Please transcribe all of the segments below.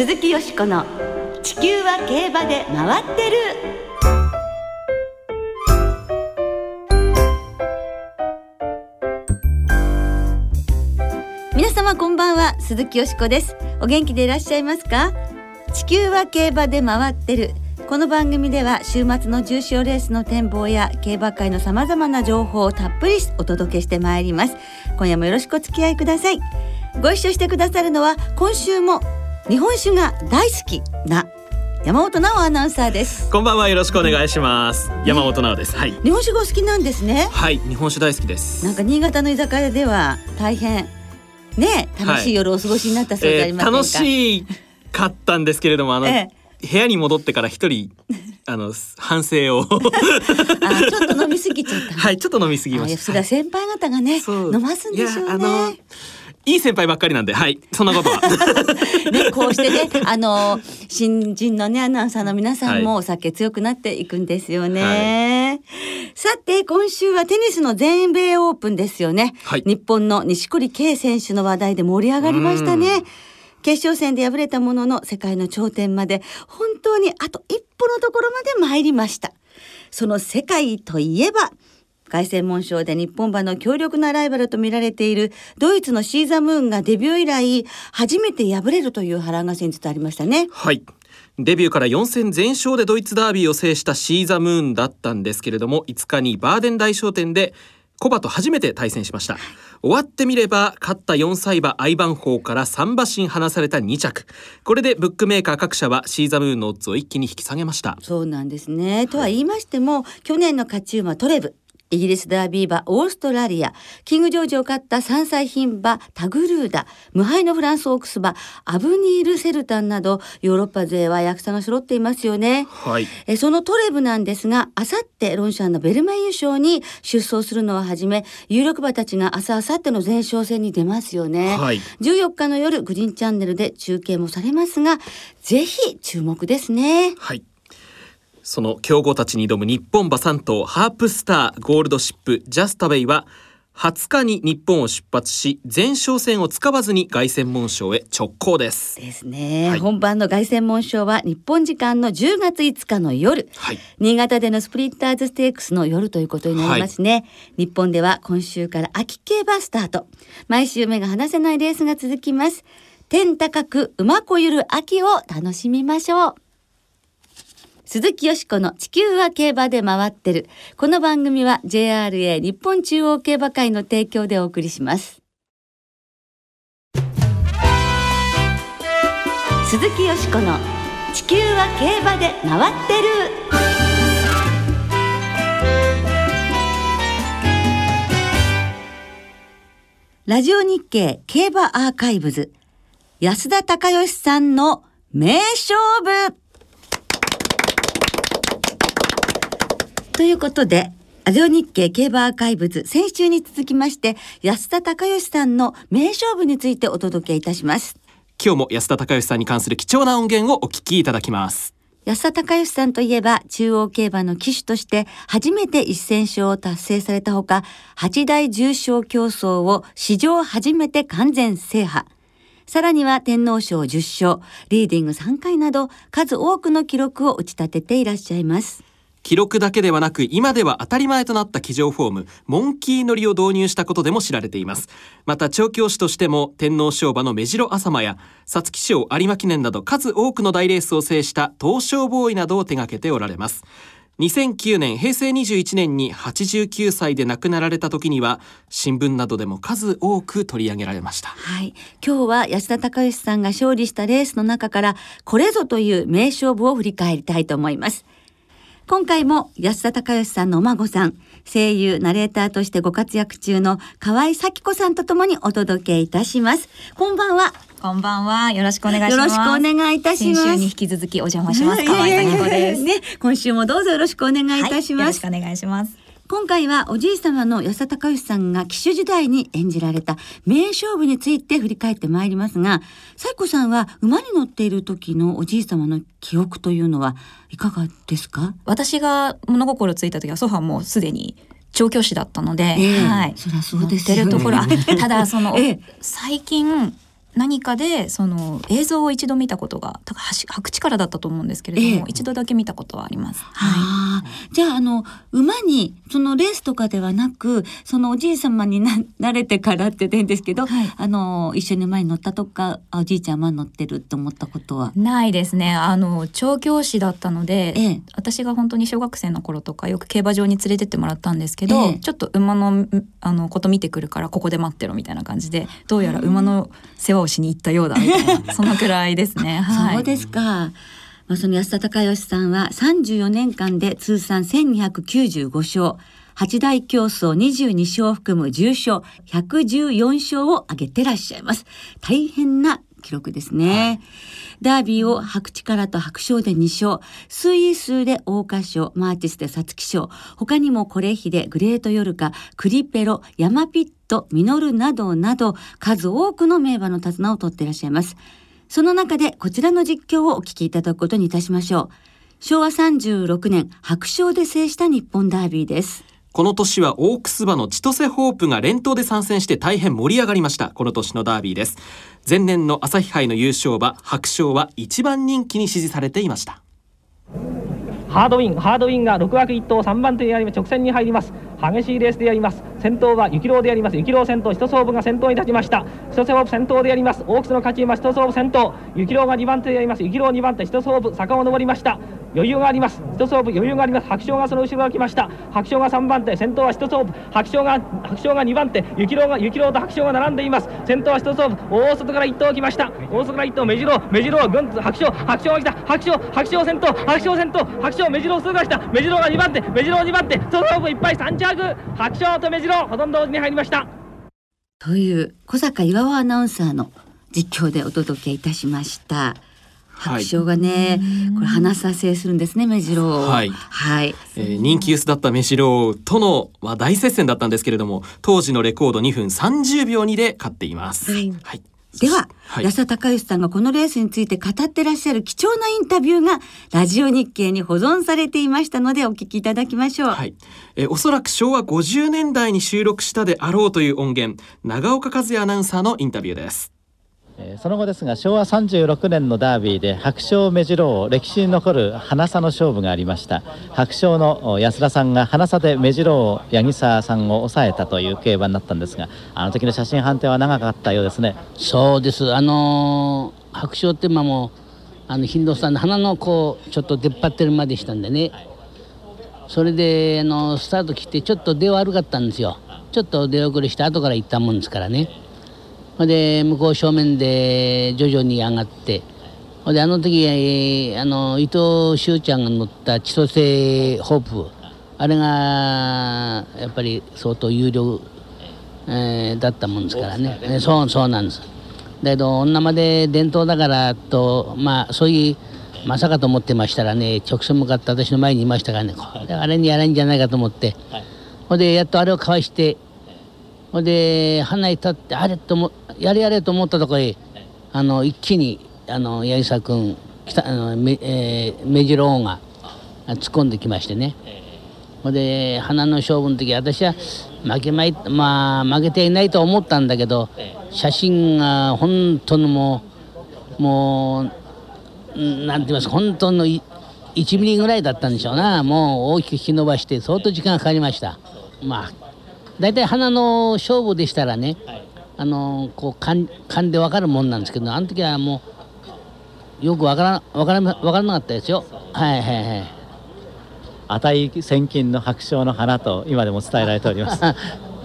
鈴木よしこの「地球は競馬で回ってる」皆様こんばんは鈴木よしこです。お元気でいらっしゃいますか？地球は競馬で回ってる。この番組では週末の重賞レースの展望や競馬界のさまざまな情報をたっぷりお届けしてまいります。今夜もよろしくお付き合いください。ご一緒してくださるのは今週も日本酒が大好きな山本直アナウンサーですこんばんはよろしくお願いします。山本直です。はい。日本酒がお好きなんですねはい、日本酒大好きです。なんか新潟の居酒屋では大変ね楽しい夜をお過ごしになったそうじゃありませんか、楽しかったんですけれども、あの、え部屋に戻ってから一人 あの反省をあちょっと飲みすぎちゃった はいちょっと飲みすぎました。それは先輩方がねそう飲ますんでしょうね。いい先輩ばっかりなんで、はい、そんなことは。ね、こうしてね、あの新人のねアナウンサーの皆さんもはお酒強くなっていくんですよね。さて今週はテニスの全米オープンですよね。はい日本の錦織圭選手の話題で盛り上がりましたね。決勝戦で敗れたものの世界の頂点まで本当にあと一歩のところまで参りました。その世界といえば凱旋門賞で日本馬の強力なライバルと見られているドイツのシーザムーンがデビュー以来初めて敗れるという波乱が先日ありましたね。はい。デビューから4戦全勝でドイツダービーを制したシーザムーンだったんですけれども5日にバーデン大賞典でコバと初めて対戦しました終わってみれば勝った4歳馬アイバンホーから3馬身離された2着これでブックメーカー各社はシーザムーンのオッズを一気に引き下げましたそうなんですね。とは言いましても、去年の勝ち馬トレブ、イギリスダービー馬オーストラリア、キングジョージを勝った3歳牝馬タグルーダ、無敗のフランスオークス馬アブニール・セルタンなど、ヨーロッパ勢は役者が揃っていますよね。はいえそのトレブなんですが、あさってロンシャンのベルメイユ賞に出走するのをはじめ、有力馬たちが明日、あさっての前哨戦に出ますよね。はい14日の夜、グリーンチャンネルで中継もされますが、ぜひ注目ですね。はいその強豪たちに挑む日本馬3頭ハープスターゴールドシップジャスタベイは20日に日本を出発し前哨戦を使わずに凱旋門賞へ直行です。ですね、はい。本番の凱旋門賞は日本時間の10月5日の夜、はい。新潟でのスプリンターズステークスの夜ということになりますね、日本では今週から秋競馬スタート。毎週目が離せないレースが続きます。天高く馬こゆる秋を楽しみましょう鈴木よしこの地球は競馬で回ってる。この番組は JRA 日本中央競馬会の提供でお送りします。鈴木よしこの地球は競馬で回ってる。ラジオ日経競馬アーカイブズ安田隆義さんの名勝負ということで、ラジオ日経競馬アーカイブズ、先週に続きまして、安田隆義さんの名勝負についてお届けいたします。今日も安田隆義さんに関する貴重な音源をお聞きいただきます安田隆義さんといえば、中央競馬の騎手として初めて1000勝を達成されたほか、8大重賞競争を史上初めて完全制覇。さらには天皇賞10勝、リーディング3回など、数多くの記録を打ち立てていらっしゃいます。記録だけではなく今では当たり前となった騎乗フォームモンキー乗りを導入したことでも知られていますまた調教師としても天皇賞馬の目白朝間や皐月賞有馬記念など数多くの大レースを制した東証ボーイなどを手掛けておられます2009年平成21年に89歳で亡くなられた時には新聞などでも数多く取り上げられましたはい。今日は安田隆義さんが勝利したレースの中から、これぞという名勝負を振り返りたいと思います。今回も安田隆義さんのお孫さん、声優、ナレーターとしてご活躍中の河合咲子さんとともにお届けいたします。こんばんは。こんばんは。よろしくお願いします。よろしくお願いいたします。先週に引き続きお邪魔します。河合咲子です。ね、今週もどうぞよろしくお願いいたしはい、よます。ろしくお願いします。今回はおじい様の安田隆義さんが騎手時代に演じられた名勝負について振り返ってまいりますが、サイコさんは馬に乗っている時のおじい様の記憶というのはいかがですか？私が物心ついた時は祖父はもうすでに調教師だったので、ええはい。そりゃそうですよ乗ってるところ、あ ただその、ええ。最近何かでその映像を一度見たことが白地からだったと思うんですけれども、ええ一度だけ見たことはあります。ははあ、じゃああの馬にそのレースとかではなくそのおじい様にな 慣れてからって言っていいんですけど、はいあの一緒に馬に乗ったとかあおじいちゃん馬に乗ってるって思ったことは？い。ないですね。あの調教師だったので、ええ私が本当に小学生の頃とかよく競馬場に連れてってもらったんですけど、ええちょっと馬のんあのこと見てくるからここで待ってろみたいな感じでどうやら馬の世話をしに行ったようだみたいなそのくらいですね。はい。そうですか。まあ、その安田隆義さんは34年間で通算1295勝、八大競争22勝を含む重賞114勝を挙げてらっしゃいます。大変な記録ですね。ダービーを白力と白賞で2勝、水位数で桜花賞、マーチスで皐月賞、他にもコレヒでグレートヨルカ、クリペロ、ヤマピット、ミノルなどなど数多くの名馬の手綱を取っていらっしゃいます。その中でこちらの実況をお聞きいただくことにいたしましょう。昭和36年、白賞で制した日本ダービーです。この年はオークス馬の千歳ホープが連投で参戦して大変盛り上がりました。この年のダービーです。前年の朝日杯の優勝馬白賞は一番人気に支持されていました。ハードウィン、ハードウィンが6枠1頭3番手にあり直線に入ります。激しいレースでやります。先頭は雪郎であります。雪郎先頭、一総部が先頭に立ちました。一総部先頭でやります。オークスの勝ち馬、一総部先頭。雪郎が2番手でやります。雪郎2番手、一総部坂を上りました。余裕があります。一総部余裕があります。白鳥がその後ろが来ました。白鳥が3番手、先頭は一総部。白鳥が白鳥が2番手、雪郎が雪郎と白鳥が並んでいます。先頭は一総部。大外から1頭来ました。大外から1頭目白目白ぐんと白鳥白鳥が来た。白鳥白鳥先頭白鳥先頭白鳥目白を通過した。目白が2番手目白2番手。一総部いっぱい3着。白鳥と目白ほとんど同時に入りました。という小坂岩尾アナウンサーの実況でお届けいたしました。はい白鳥がね、これ花さ制するんですね、目白を。はいはい。えー人気薄だったメシローとの、まあ、大接戦だったんですけれども当時のレコード2分30秒2で勝っています。はいはいでは、はい安田隆義さんがこのレースについて語ってらっしゃる貴重なインタビューがラジオ日経に保存されていましたのでお聞きいただきましょう。はい、えーおそらく昭和50年代に収録したであろうという音源長岡和也アナウンサーのインタビューです。えその後ですが昭和36年のダービーで白鳥目白王歴史に残る花差の勝負がありました白鳥の安田さんが花差で目白王八木沢さんを抑えたという競馬になったんですがあの時の写真判定は長かったようですねそうです。あのー白鳥って馬もあのヒンドスタンの花のこうちょっと出っ張ってる馬でしたんでね。それであのスタート切ってちょっと出悪かったんですよ。ちょっと出遅れして後から行ったもんですからね。ほんで向こう正面で徐々に上がって。ほんであの時、えーあの伊藤修ちゃんが乗った千歳ホープあれがやっぱり相当有力えーだったもんですからね、えーそうそうなんです。だけど女まで伝統だからとまあそういうまさかと思ってましたらね直線向かって私の前にいましたからね。これあれにやらんじゃないかと思って、ほんでやっとあれをかわしてほんで花に立ってあれともやれやれと思ったところへあの一気にあの八木沢君北あのめ、えー、目白王が突っ込んできましてね、ほんで花の勝負の時私は負けままあ負けていないと思ったんだけど写真が本当のもうもうなんて言いますか本当の1ミリぐらいだったんでしょうな。もう大きく引き伸ばして相当時間がかかりました。まあ大体花の勝負でしたらね、あのこう勘勘で分かるもんなんですけどあの時はもうよく分から分から分からなかったですよ。はいはいはい。値千金の白鳥の花と今でも伝えられております。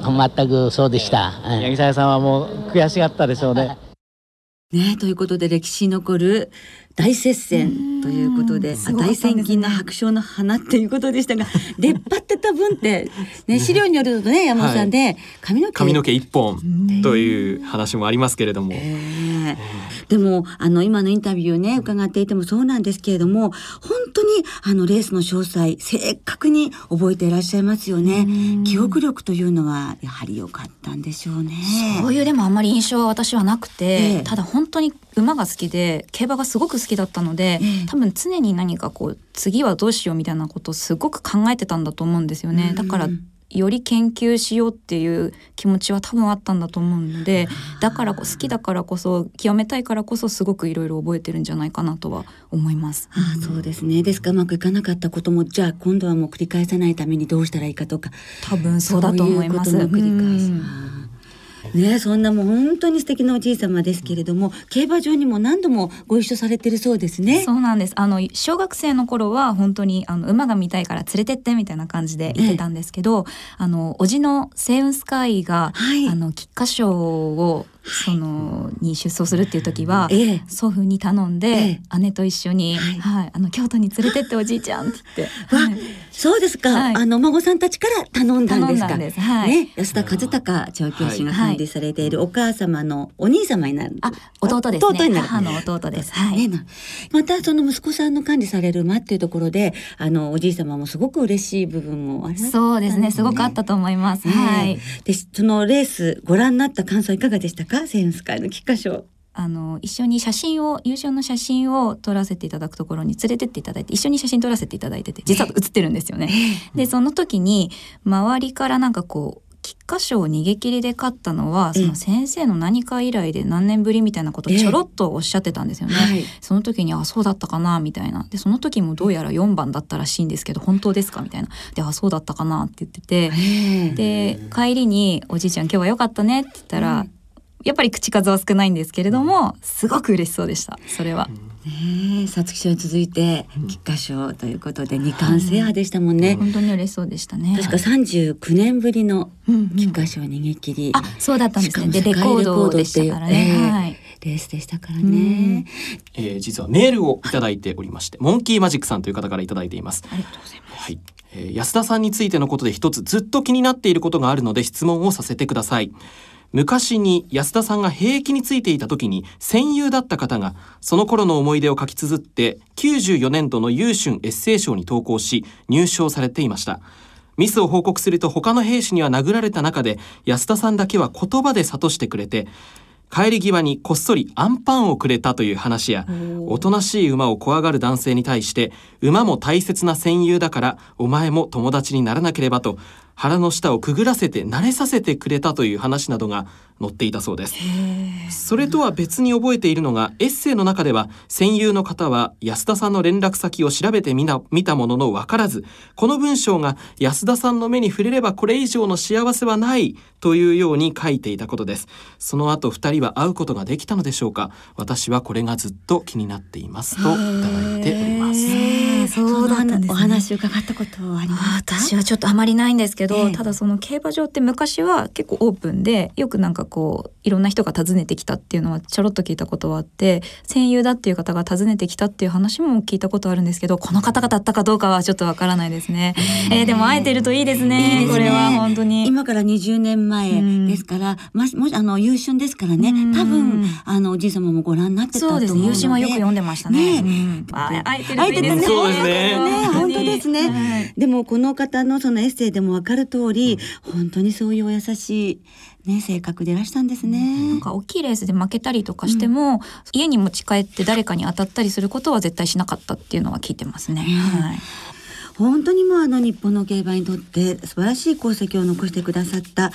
全くそうでした。はい。八木沢さんはもう悔しがったでしょうね。ねということで歴史に残る大接戦ということで、ね。大戦金の白鳥の花っていうことでしたが 出っ張ってた分って、ね、資料によるとね山本さんで、髪の毛。髪の毛一本という話もありますけれども、ええ。でもあの今のインタビューをね伺っていてもそうなんですけれども本当にあのレースの詳細正確に覚えていらっしゃいますよね。記憶力というのはやはり良かったんでしょうね。そういうでもあんまり印象は私はなくて、ええ。ただ本当に馬が好きで競馬がすごく好きだったので、ええ多分常に何かこう次はどうしようみたいなことをすごく考えてたんだと思うんですよね。うん。だからより研究しようっていう気持ちは多分あったんだと思うのでだからこ好きだからこそ極めたいからこそすごくいろいろ覚えてるんじゃないかなとは思います。ああそうですね。ですからうまくいかなかったこともじゃあ今度はもう繰り返さないためにどうしたらいいかとか。多分そうだと思います。繰り返し。うんねそんなもう本当に素敵なおじい様ですけれども競馬場にも何度もご一緒されてるそうですね。そうなんです。あの小学生の頃は本当にあの馬が見たいから連れてってみたいな感じで言ってたんですけど、あのおじのセイウンスカイが、はい。あの菊花賞をそのに出走するっていう時は、ええ。祖父に頼んで、え姉と一緒に、はい。はい、あの京都に連れてっておじいちゃんって言って、わはい。そうですか、はい。あのお孫さんたちから頼んだんですかです。はい。ね。安田和孝調教師が管理されているお母様のお兄様になる、あ弟ですね。弟になる。母の弟です。はい。ねなまたその息子さんの管理される馬っていうところであのおじい様もすごく嬉しい部分もありましたそうですね。すごくあったと思います、はい。ええでそのレースご覧になった感想いかがでしたか？センス会の菊花賞。あの一緒に写真を優勝の写真を撮らせていただくところに連れてっていただいて一緒に写真撮らせていただいてて実は写ってるんですよね。でその時に周りからなんかこう菊花賞を逃げ切りで勝ったのはええ。その先生の何か以来で何年ぶりみたいなことをちょろっとおっしゃってたんですよね。はい。その時にあそうだったかなみたいな。でその時もどうやら4番だったらしいんですけど本当ですか？みたいな。であそうだったかなって言ってて。で帰りに「おじいちゃん今日は良かったね」って言ったら、うんやっぱり口数は少ないんですけれどもすごく嬉しそうでしたそれは。ねえ皐月賞に続いて菊花賞ということで二冠制覇でしたもんね、本当に嬉しそうでしたね。確か39年ぶりのうんうん菊花賞逃げ切り、あそうだったんですね。でレしかも世界コードでしたからね。はい。レースでしたからね、えー実はメールをいただいておりましてモンキーマジックさんという方からいただいていますありがとうございます。はい、えー安田さんについてのことで一つずっと気になっていることがあるので質問をさせてください昔に安田さんが兵役についていた時に戦友だった方がその頃の思い出を書き綴って94年度の優春エッセイ賞に投稿し入賞されていました。ミスを報告すると他の兵士には殴られた中で安田さんだけは言葉で諭してくれて帰り際にこっそりアンパンをくれたという話やおとなしい馬を怖がる男性に対して馬も大切な戦友だからお前も友達にならなければと腹の下をくぐらせて慣れさせてくれたという話などが載っていたそうです。それとは別に覚えているのがエッセイの中では戦友の方は安田さんの連絡先を調べてみな見たものの分からずこの文章が安田さんの目に触れればこれ以上の幸せはないというように書いていたことです。その後二人は会うことができたのでしょうか。私はこれがずっと気になっていますといただいておりますそうだったんですねそのお話伺ったことはありますか？私はちょっとあまりないんですけど、ええただその競馬場って昔は結構オープンでよくなんかこういろんな人が訪ねてきたっていうのはちょろっと聞いたことはあって戦友だっていう方が訪ねてきたっていう話も聞いたことあるんですけどこの方がだったかどうかはちょっとわからないですね。えーでも会えてるといいですね。ねこれは本当に。今から20年前ですから、まもしあの優春ですからね、うん多分あのおじい様もご覧になってたとそうですね。思うので優秀はよく読んでましたね。ねうんあ会えてるといいですね。すねね本当ですね、はいでもこの方のそのエッセイでもわかる通り、本当にそういうお優しいね性格でいらしたんですね。なんか大きいレースで負けたりとかしても、家に持ち帰って誰かに当たったりすることは絶対しなかったっていうのは聞いてますね。はい。本当にもうあの日本の競馬にとって素晴らしい功績を残してくださった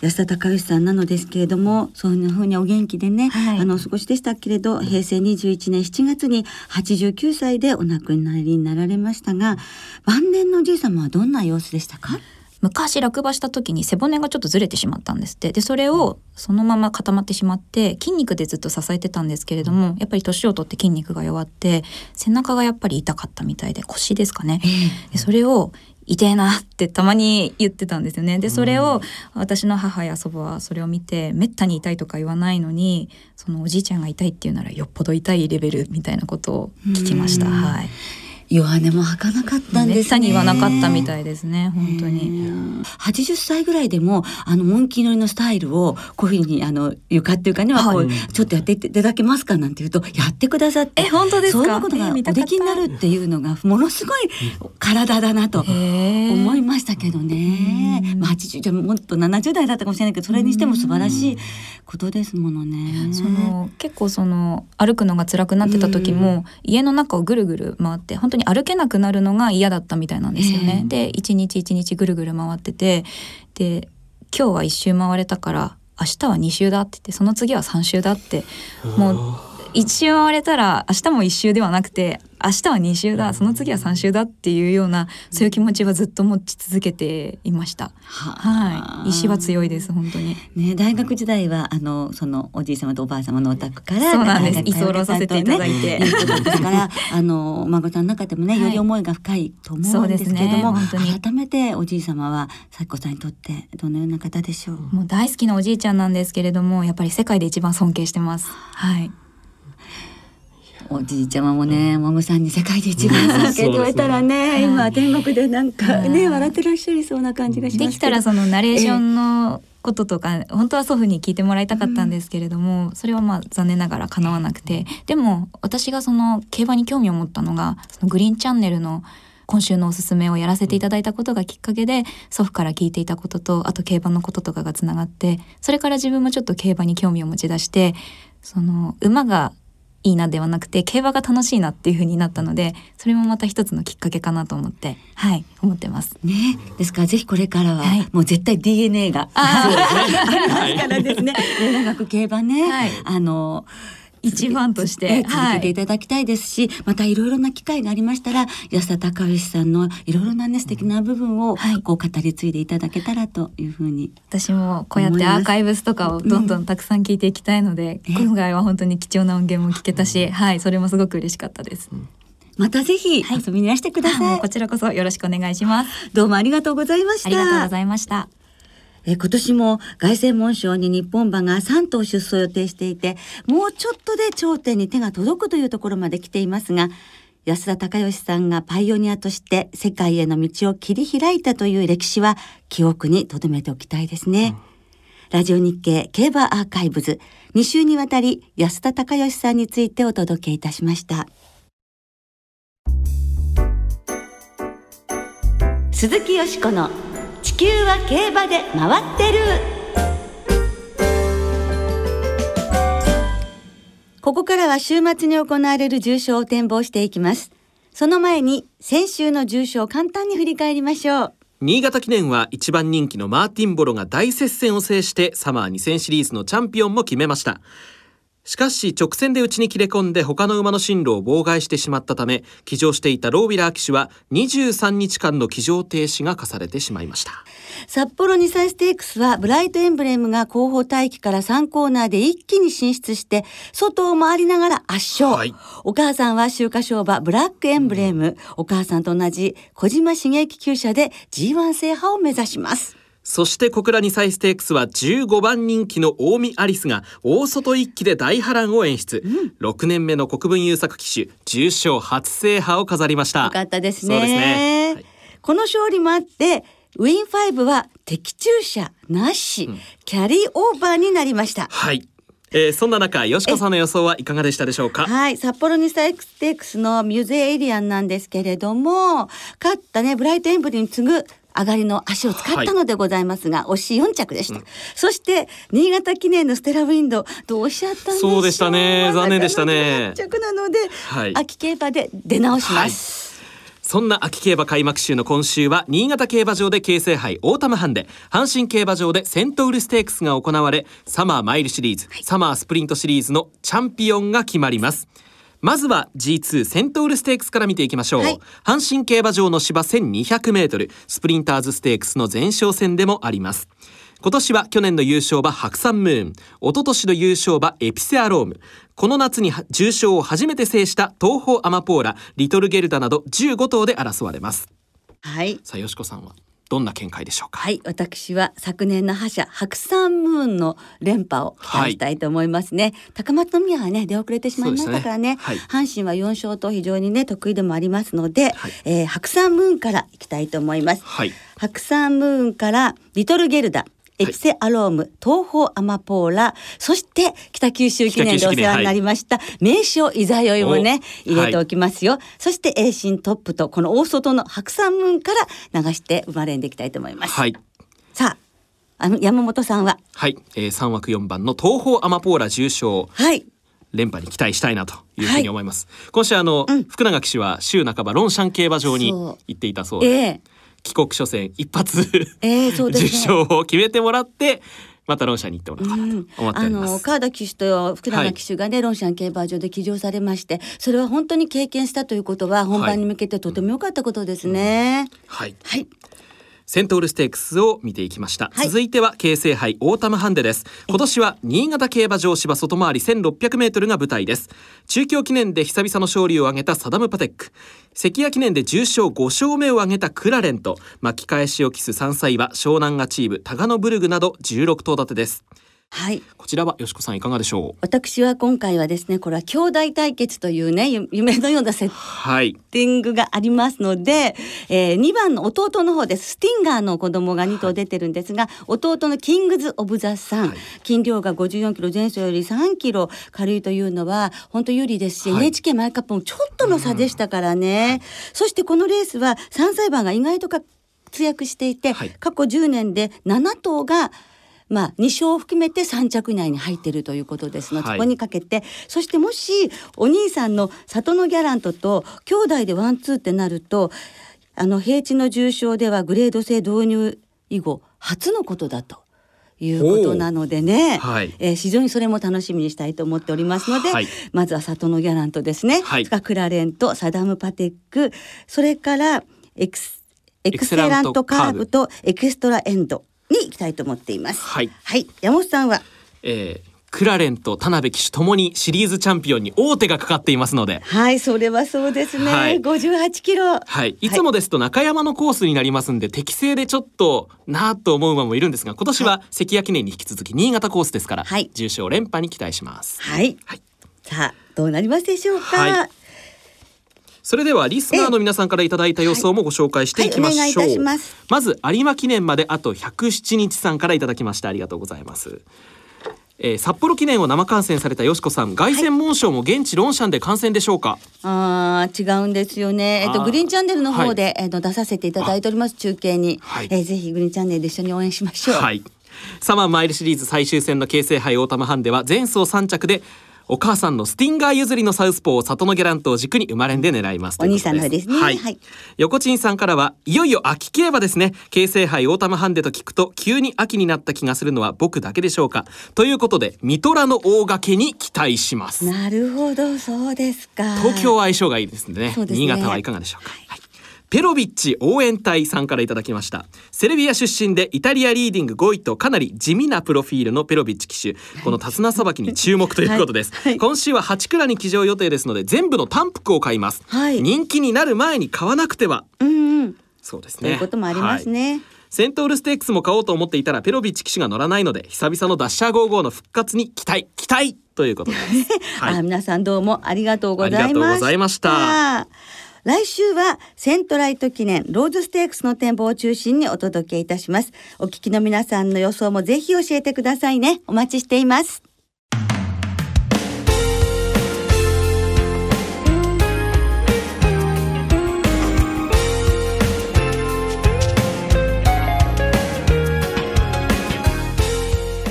安田隆義さんなのですけれどもそういうふうにお元気でね、はい。あのお過ごしでしたけれど平成21年7月に89歳でお亡くなりになられましたが晩年のおじい様はどんな様子でしたか？昔落馬した時に背骨がちょっとずれてしまったんですって。でそれをそのまま固まってしまって筋肉でずっと支えてたんですけれどもやっぱり年を取って筋肉が弱って背中がやっぱり痛かったみたいで腰ですかね。でそれを痛えなってたまに言ってたんですよね。でそれを私の母や祖母はそれを見てめったに痛いとか言わないのにそのおじいちゃんが痛いっていうならよっぽど痛いレベルみたいなことを聞きました。うんはい。弱音も吐かなかったんですね。言わなかったみたいですね本当に。うん80歳ぐらいでもあのモンキー乗りのスタイルをこういうふうにあの床っていうかね、こうはいちょっとやっていただけますかなんて言うとやってくださってえ本当ですか？そんなことがおできになるっていうのがものすごい体だなと思いましたけどね。うん。まあ80じゃもっと70代だったかもしれないけどそれにしても素晴らしいことですものね。その結構その歩くのが辛くなってた時も、家の中をぐるぐる回って本当当に歩けなくなるのが嫌だったみたいなんですよね。ええで一日一日ぐるぐる回っててで今日は一周回れたから明日は二周だって言ってその次は三周だってもう一周回れたら明日も一周ではなくて明日は二周だその次は三周だっていうようなそういう気持ちはずっと持ち続けていました。はい、意志は強いです本当に。ね、大学時代はあのそのおじい様とおばあ様のお宅からそうなんです居候させていただいていうことですから あのお孫さんの中でもねはいより思いが深いと思うんですけれども、ね本当に改めておじい様は咲子さんにとってどのような方でしょう、もう大好きなおじいちゃんなんですけれどもやっぱり世界で一番尊敬してます。はい。おじいちゃまもね、お孫さんに世界で一番尊敬って言われたらね、うん今天国でなんかね、うん笑ってらっしゃりそうな感じがします。できたらそのナレーションのこととか、本当は祖父に聞いてもらいたかったんですけれども、それはまあ残念ながら叶わなくて。でも私がその競馬に興味を持ったのがそのグリーンチャンネルの今週のおすすめをやらせていただいたことがきっかけで祖父から聞いていたこととあと競馬のこととかがつながってそれから自分もちょっと競馬に興味を持ち出してその馬がいいなではなくて競馬が楽しいなっていう風になったのでそれもまた一つのきっかけかなと思ってはい思ってます。ね、ですからぜひこれからは、はい。もう絶対 DNA があありますからですね。長く競馬ね、はい。あの一番としてええ続けてはいいただきたいですし、またいろいろな機会がありましたら安田隆義さんのいろいろなね素敵な部分をはいこう語り継いでいただけたらというふうに、私もこうやってアーカイブスとかをどんどんたくさん聞いていきたいので、うん今回は本当に貴重な音源も聞けたし、はい、それもすごく嬉しかったです。またぜひはい遊びにいらしてください。もうこちらこそよろしくお願いします。どうもありがとうございました。ありがとうございました。え今年も凱旋門賞に日本馬が3頭出走を予定していてもうちょっとで頂点に手が届くというところまで来ていますが安田隆義さんがパイオニアとして世界への道を切り開いたという歴史は記憶に留めておきたいですね。ラジオ日経競馬アーカイブズ2週にわたり安田隆義さんについてお届けいたしました。鈴木よしこの地球は競馬で回ってる。ここからは週末に行われる重賞を展望していきます。その前に先週の重賞を簡単に振り返りましょう。新潟記念は一番人気のマーティンボロが大接戦を制してサマー2000シリーズのチャンピオンも決めました。しかし直線で内に切れ込んで他の馬の進路を妨害してしまったため騎乗していたロービラー騎手は23日間の騎乗停止が課されてしまいました。札幌2歳ステークスはブライトエンブレムが後方待機から3コーナーで一気に進出して外を回りながら圧勝、はい。お母さんは秋華賞馬ブラックエンブレム、お母さんと同じ小島茂之厩舎で G1 制覇を目指しますそして小倉2歳ステークスは15番人気の近江アリスが大外一気で大波乱を演出、6年目の国分優作騎手重賞初制覇を飾りました。よかったですね。そうですね、はい。この勝利もあってウィンファイブは的中者なし、キャリーオーバーになりました。はい、えーそんな中よしこさんの予想はいかがでしたでしょうか？はい、札幌ニサイクステークスのミューゼエイリアンなんですけれども、勝ったね、ブライトエンブレムに次ぐ上がりの脚を使ったのでございますが、惜しい4着でした。そして、新潟記念のステラウィンド、どうしちゃったそうでしたね。残念でしたね。まさかの4着なので、はい。秋競馬で出直します。そんな秋競馬開幕週の今週は新潟競馬場で京成杯オータムハンデ阪神競馬場でセントウルステークスが行われサマーマイルシリーズ、サマースプリントシリーズのチャンピオンが決まりますまずは G2 セントウルステークスから見ていきましょう、はい。阪神競馬場の芝 1200m スプリンターズステークスの前哨戦でもあります。今年は去年の優勝馬白山ムーン。一昨年の優勝馬エピセアローム。この夏には重賞を初めて制した東方アマポーラリトルゲルダなど15頭で争われます。はい。さあよしこさんは？どんな見解でしょうか？はい、私は昨年の覇者白山ムーンの連覇を期待したいと思いますね。高松宮はね出遅れてしまいましたからね。そうですね阪神は4勝と非常にね得意でもありますので、はいえー白山ムーンからいきたいと思います。はい白山ムーンからリトルゲルダ。エピセアローム、東方アマポーラ、そして北九州記念でお世話になりました、名称いざよいもね、お入れておきますよ。そして栄進トップと、この大外の白山ムーンから流して生まれんでいきたいと思います。はい。さあ、あの山本さんは、はい、えー、3枠4番の東方アマポーラ重賞。はい、連覇に期待したいなというふうに思います、今週あの、福永騎手は週半ばロンシャン競馬場に行っていたそうで。ええ帰国初戦一発ええそうですね。受賞を決めてもらってまたロンシャンに行ってもらおうかなと思っておあります、の川田騎手と福永騎手がね、ロンシャン競馬場で騎乗されましてそれは本当に経験したということは本番に向けてとても良かったことですね。はい。はい、セントウルステークスを見ていきました、はい。続いては京成杯オータムハンデです。今年は新潟競馬場芝外回り1600メートルが舞台です。中京記念で久々の勝利を挙げたサダムパテック。関谷記念で重賞5勝目を挙げたクラレンと巻き返しを期す3歳馬湘南がチームタガノブルグなど16頭立てですはい。こちらはよしこさんいかがでしょう？私は今回はですねこれは兄弟対決というねゆ夢のようなセッはい。ティングがありますので、えー、2番の弟の方です。スティンガーの子供が2頭出てるんですが、弟のキングズ・オブ・ザ・サン、はい。斤量が54キロ前走より3キロ軽いというのは本当有利ですし、はい。NHK マイカップもちょっとの差でしたからね、そしてこのレースは3歳馬が意外と活躍していて、はい。過去10年で7頭がまあ、2勝を含めて3着以内に入っているということですので、はい。そこにかけてそしてもしお兄さんの里のギャラントと兄弟でワンツーってなるとあの平地の重賞ではグレード制導入以後初のことだと。いうことなのでね、はい。えー非常にそれも楽しみにしたいと思っておりますので、はい。まずは里のギャラントですね、はい。クラレントサダム・パテックそれからエクスエクセラントカーブとエクストラエンドに行きたいと思っています。はい。はい、山本さんは？えークラレンと田辺騎手ともにシリーズチャンピオンに王手がかかっていますので。はい、それはそうですね。はい。58キロ。はい、い。つもですと中山のコースになりますんで、適正でちょっとなあと思う馬もいるんですが今年は関谷記念に引き続き新潟コースですから、はい。重賞連覇に期待します、はい。はい。さあ、どうなりますでしょうか？はいそれではリスナーの皆さんからいただいた予想もご紹介していきましょう、まず有馬記念まであと107日さんからいただきましたありがとうございますえー札幌記念を生観戦されたよしこさん凱旋門賞も現地ロンシャンで観戦でしょうか、ああ、違うんですよね。えっと、グリーンチャンネルの方で、えっと、出させていただいております。中継に、はいえーぜひグリーンチャンネルで一緒に応援しましょう。はい。サマーマイルシリーズ最終戦の京成杯オータムハンデは前走3着でお母さんのスティンガー譲りのサウスポー、サトノギャラントを軸に生まれんで狙います。お兄さんの方ですね。はい、はい。横陳さんからはいよいよ秋競馬ですね。京成杯オータムハンデと聞くと急に秋になった気がするのは僕だけでしょうか。ということでミトラの大駆けに期待します。なるほど、そうですか。東京は相性がいいですね。ね。新潟はいかがでしょうか、はいペロビッチ応援隊さんからいただきました。セルビア出身でイタリアリーディング5位とかなり地味なプロフィールのペロビッチ騎手。この手綱さばきに注目ということです、はい。はい。今週は8クラに騎乗予定ですので全部の単服を買います、はい。人気になる前に買わなくては。うんうん。そうですね。ということもありますはい。ね。セントウルステークスも買おうと思っていたらペロビッチ騎手が乗らないので久々のダッシャー55の復活に期待。期待ということです、はい。あ皆さんどうもありがとうございました。来週はセントライト記念ローズステークスの展望を中心にお届けいたします。お聞きの皆さんの予想もぜひ教えてくださいね。お待ちしています。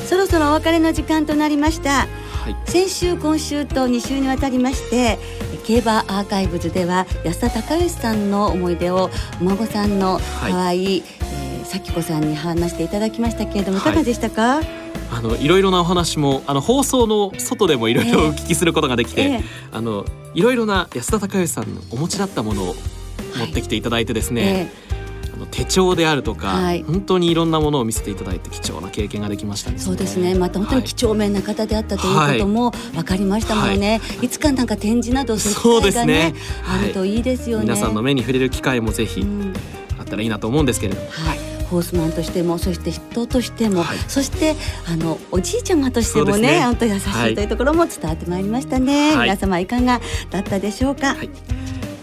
そろそろお別れの時間となりました。はい先週今週と2週にわたりまして競馬アーカイブズでは安田孝義さんの思い出をお孫さんの可愛い、えー咲子さんに話していただきましたけれどもい。かがでしたか、あのいろいろなお話もあの放送の外でもいろいろええお聞きすることができて、ええ。あのいろいろな安田孝義さんのお持ちだったものを持ってきていただいてですね、あの手帳であるとか、はい。本当にいろんなものを見せていただいて貴重な経験ができましたね。そうですね。また本当に几帳面な方であったということも分かりましたもんね、い、つかなんか展示などそういう機会がねねあるといいですよね、皆さんの目に触れる機会もぜひうん。あったらいいなと思うんですけれども、はい、ホースマンとしてもそして人としても、はい。そしてあのおじいちゃまとしてもね本当優しはいいというところも伝わってまいりましたね、はい。皆様いかがだったでしょうか、はい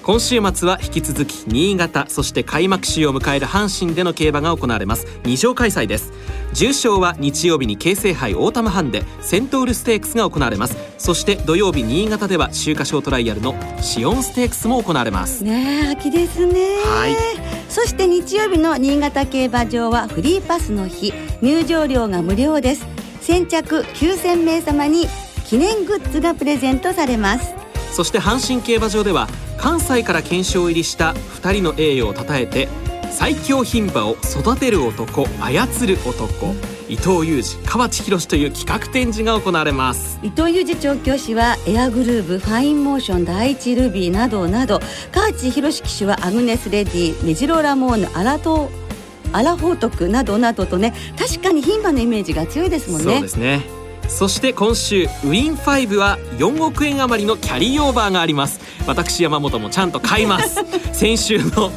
今週末は引き続き新潟そして開幕週を迎える阪神での競馬が行われます。二場開催です。重賞は日曜日に京成杯オータムハンデセントウルステークスが行われます。そして土曜日新潟では秋華賞トライアルのシオンステークスも行われます。ねえ秋ですね、はい。そして日曜日の新潟競馬場はフリーパスの日。入場料が無料です。先着9000名様に記念グッズがプレゼントされますそして阪神競馬場では関西から検証入りした2人の栄誉をたたえて最強牝馬を育てる男操る男伊藤裕二河内博という企画展示が行われます。伊藤雄二調教師はエアグルーヴファインモーションダイイチルビーなどなど河内洋騎手はアグネス・レディメジロラモーヌアラトアラフォートクなどなどとね確かに牝馬のイメージが強いですもんね。そうですねそして今週ウィン5は4億円余りのキャリーオーバーがあります。私山本もちゃんと買います。先週の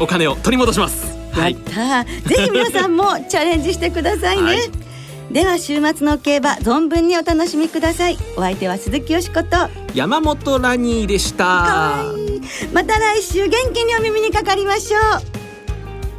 お金を取り戻します。やったぜひ皆さんもチャレンジしてくださいね、はい、では週末の競馬存分にお楽しみください。お相手は鈴木よしこと。山本ラニーでした。また来週元気にお耳にかかりましょう